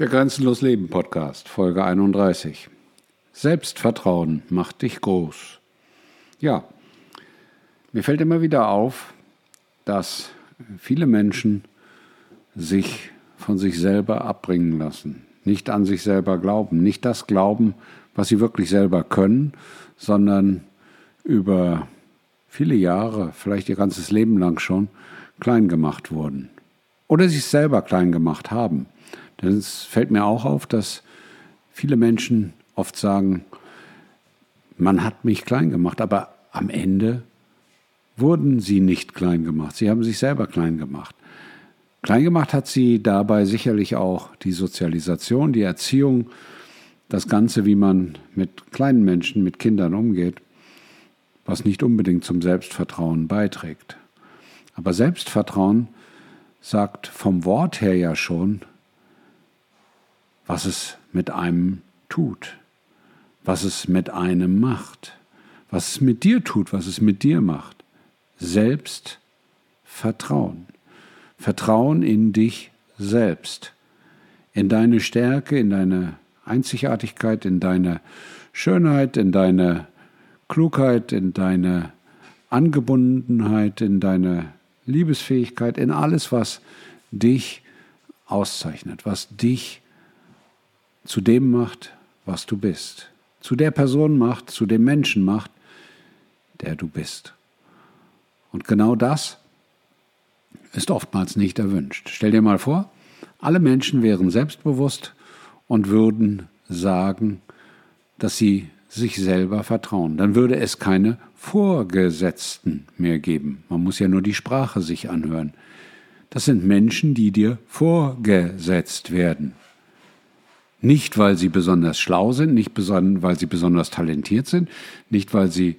Der Grenzenlos Leben Podcast, Folge 31. Selbstvertrauen macht dich groß. Ja, mir fällt immer wieder auf, dass viele Menschen sich von sich selber abbringen lassen, nicht an sich selber glauben, nicht das glauben, was sie wirklich selber können, sondern über viele Jahre, vielleicht ihr ganzes Leben lang schon, klein gemacht wurden. Oder sich selber klein gemacht haben. Denn es fällt mir auch auf, dass viele Menschen oft sagen, man hat mich klein gemacht, aber am Ende wurden sie nicht klein gemacht. Sie haben sich selber klein gemacht. Klein gemacht hat sie dabei sicherlich auch die Sozialisation, die Erziehung, das Ganze, wie man mit kleinen Menschen, mit Kindern umgeht, was nicht unbedingt zum Selbstvertrauen beiträgt. Aber Selbstvertrauen sagt vom Wort her ja schon, was es mit einem tut, was es mit einem macht, was es mit dir tut, was es mit dir macht. Selbstvertrauen. Vertrauen in dich selbst, in deine Stärke, in deine Einzigartigkeit, in deine Schönheit, in deine Klugheit, in deine Angebundenheit, in deine Liebesfähigkeit, in alles, was dich auszeichnet, was dich zu dem macht, was du bist, zu der Person macht, zu dem Menschen macht, der du bist. Und genau das ist oftmals nicht erwünscht. Stell dir mal vor, alle Menschen wären selbstbewusst und würden sagen, dass sie sich selber vertrauen. Dann würde es keine Vorgesetzten mehr geben. Man muss ja nur die Sprache sich anhören. Das sind Menschen, die dir vorgesetzt werden. Nicht, weil sie besonders schlau sind, nicht weil sie besonders talentiert sind, nicht, weil sie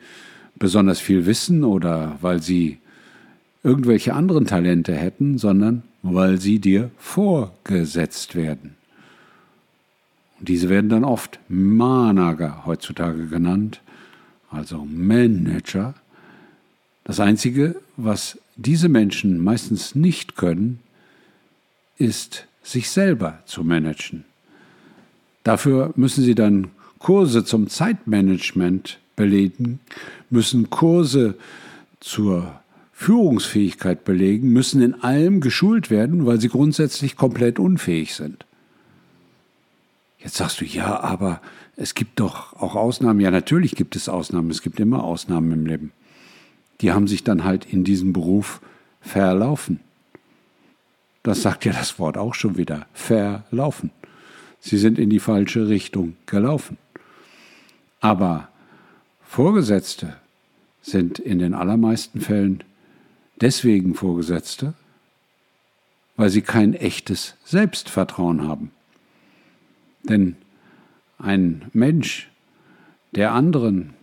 besonders viel wissen oder weil sie irgendwelche anderen Talente hätten, sondern weil sie dir vorgesetzt werden. Und diese werden dann oft Manager heutzutage genannt, also Manager. Das Einzige, was diese Menschen meistens nicht können, ist, sich selber zu managen. Dafür müssen sie dann Kurse zum Zeitmanagement belegen, müssen Kurse zur Führungsfähigkeit belegen, müssen in allem geschult werden, weil sie grundsätzlich komplett unfähig sind. Jetzt sagst du, ja, aber es gibt doch auch Ausnahmen. Ja, natürlich gibt es Ausnahmen. Es gibt immer Ausnahmen im Leben. Die haben sich dann halt in diesem Beruf verlaufen. Das sagt ja das Wort auch schon wieder. Verlaufen. Sie sind in die falsche Richtung gelaufen. Aber Vorgesetzte sind in den allermeisten Fällen deswegen Vorgesetzte, weil sie kein echtes Selbstvertrauen haben. Denn ein Mensch, der anderen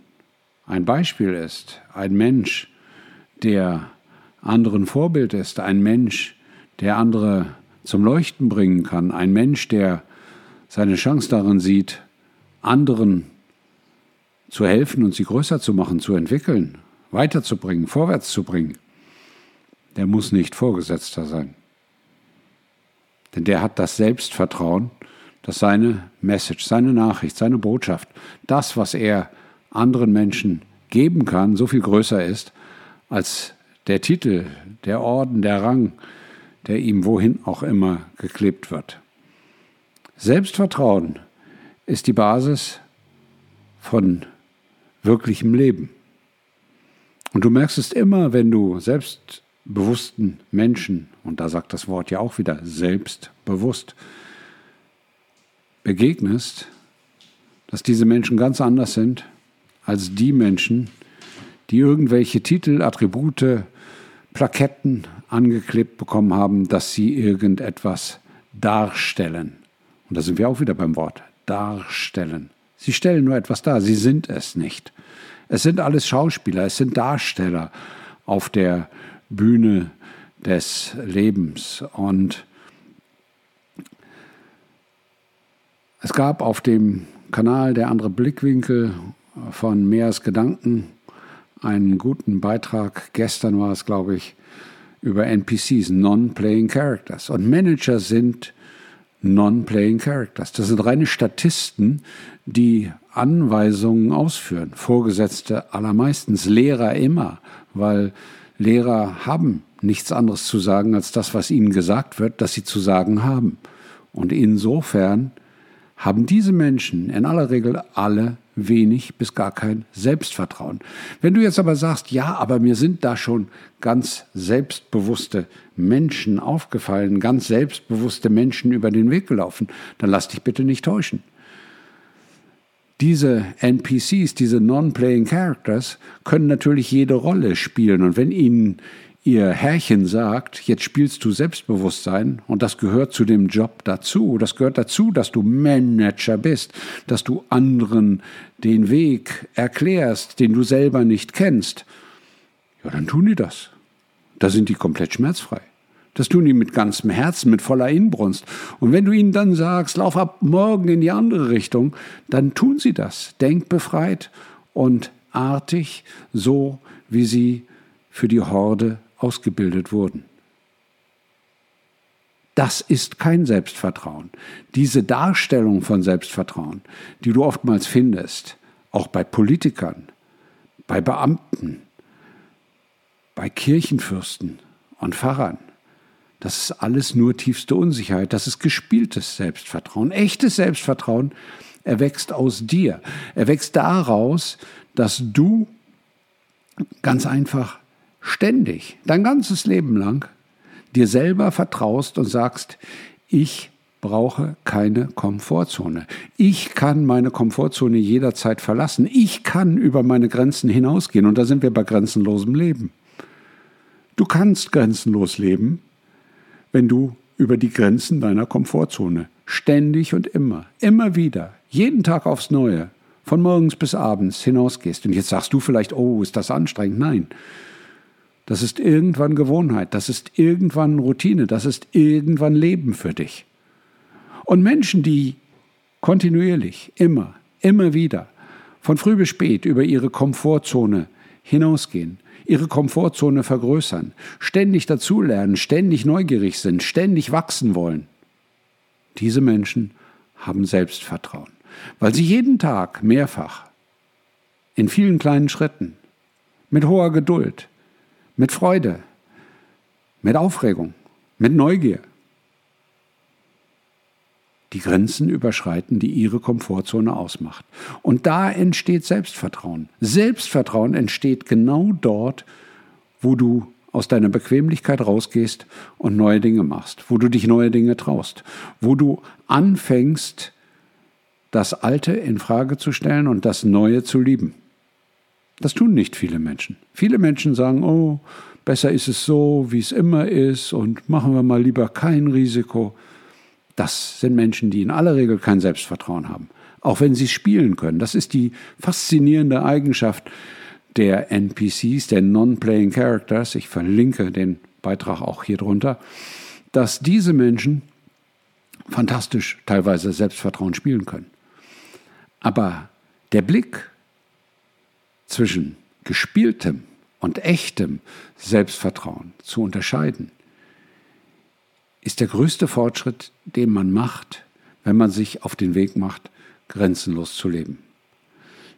ein Beispiel ist, ein Mensch, der anderen Vorbild ist, ein Mensch, der andere zum Leuchten bringen kann, ein Mensch, der seine Chance darin sieht, anderen zu helfen und sie größer zu machen, zu entwickeln, weiterzubringen, vorwärts zu bringen, der muss nicht Vorgesetzter sein. Denn der hat das Selbstvertrauen, dass seine Message, seine Nachricht, seine Botschaft, das, was er anderen Menschen geben kann, so viel größer ist als der Titel, der Orden, der Rang, der ihm wohin auch immer geklebt wird. Selbstvertrauen ist die Basis von wirklichem Leben. Und du merkst es immer, wenn du selbstbewussten Menschen, und da sagt das Wort ja auch wieder selbstbewusst, begegnest, dass diese Menschen ganz anders sind als die Menschen, die irgendwelche Titel, Attribute, Plaketten angeklebt bekommen haben, dass sie irgendetwas darstellen. Und da sind wir auch wieder beim Wort darstellen. Sie stellen nur etwas dar, sie sind es nicht. Es sind alles Schauspieler, es sind Darsteller auf der Bühne des Lebens. Und es gab auf dem Kanal Der andere Blickwinkel von Meers Gedanken einen guten Beitrag, gestern war es, glaube ich, über NPCs, Non-Playing Characters. Und Manager sind Non-Playing Characters. Das sind reine Statisten, die Anweisungen ausführen. Vorgesetzte allermeistens, Lehrer immer, weil Lehrer haben nichts anderes zu sagen als das, was ihnen gesagt wird, dass sie zu sagen haben. Und insofern haben diese Menschen in aller Regel alle wenig bis gar kein Selbstvertrauen. Wenn du jetzt aber sagst, ja, aber mir sind da schon ganz selbstbewusste Menschen aufgefallen, ganz selbstbewusste Menschen über den Weg gelaufen, dann lass dich bitte nicht täuschen. Diese NPCs, diese Non-Playing Characters, können natürlich jede Rolle spielen. Und wenn ihnen ihr Herrchen sagt, jetzt spielst du Selbstbewusstsein und das gehört zu dem Job dazu, das gehört dazu, dass du Manager bist, dass du anderen den Weg erklärst, den du selber nicht kennst, ja, dann tun die das. Da sind die komplett schmerzfrei. Das tun die mit ganzem Herzen, mit voller Inbrunst. Und wenn du ihnen dann sagst, lauf ab morgen in die andere Richtung, dann tun sie das. Denkbefreit und artig, so wie sie für die Horde ausgebildet wurden. Das ist kein Selbstvertrauen. Diese Darstellung von Selbstvertrauen, die du oftmals findest, auch bei Politikern, bei Beamten, bei Kirchenfürsten und Pfarrern, das ist alles nur tiefste Unsicherheit, das ist gespieltes Selbstvertrauen. Echtes Selbstvertrauen erwächst aus dir, erwächst daraus, dass du ganz einfach ständig, dein ganzes Leben lang, dir selber vertraust und sagst, ich brauche keine Komfortzone. Ich kann meine Komfortzone jederzeit verlassen. Ich kann über meine Grenzen hinausgehen. Und da sind wir bei grenzenlosem Leben. Du kannst grenzenlos leben, wenn du über die Grenzen deiner Komfortzone ständig und immer, immer wieder, jeden Tag aufs Neue, von morgens bis abends hinausgehst. Und jetzt sagst du vielleicht, oh, ist das anstrengend? Nein. Das ist irgendwann Gewohnheit, das ist irgendwann Routine, das ist irgendwann Leben für dich. Und Menschen, die kontinuierlich, immer, immer wieder, von früh bis spät über ihre Komfortzone hinausgehen, ihre Komfortzone vergrößern, ständig dazulernen, ständig neugierig sind, ständig wachsen wollen, diese Menschen haben Selbstvertrauen, weil sie jeden Tag mehrfach, in vielen kleinen Schritten, mit hoher Geduld, mit Freude, mit Aufregung, mit Neugier. Die Grenzen überschreiten, die ihre Komfortzone ausmacht. Und da entsteht Selbstvertrauen. Selbstvertrauen entsteht genau dort, wo du aus deiner Bequemlichkeit rausgehst und neue Dinge machst, wo du dich neue Dinge traust, wo du anfängst, das Alte in Frage zu stellen und das Neue zu lieben. Das tun nicht viele Menschen. Viele Menschen sagen, oh, besser ist es so, wie es immer ist und machen wir mal lieber kein Risiko. Das sind Menschen, die in aller Regel kein Selbstvertrauen haben, auch wenn sie spielen können. Das ist die faszinierende Eigenschaft der NPCs, der Non-Playing Characters. Ich verlinke den Beitrag auch hier drunter, dass diese Menschen fantastisch teilweise Selbstvertrauen spielen können. Aber der Blick zwischen gespieltem und echtem Selbstvertrauen zu unterscheiden, ist der größte Fortschritt, den man macht, wenn man sich auf den Weg macht, grenzenlos zu leben.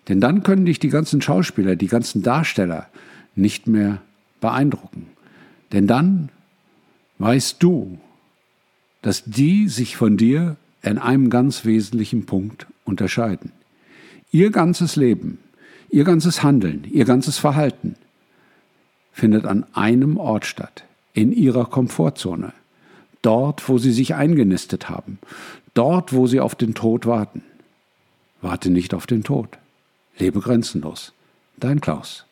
Denn dann können dich die ganzen Schauspieler, die ganzen Darsteller nicht mehr beeindrucken. Denn dann weißt du, dass die sich von dir in einem ganz wesentlichen Punkt unterscheiden. Ihr ganzes Leben Ihr ganzes Handeln, ihr ganzes Verhalten findet an einem Ort statt, in ihrer Komfortzone, dort, wo sie sich eingenistet haben, dort, wo sie auf den Tod warten. Warte nicht auf den Tod. Lebe grenzenlos. Dein Klaus.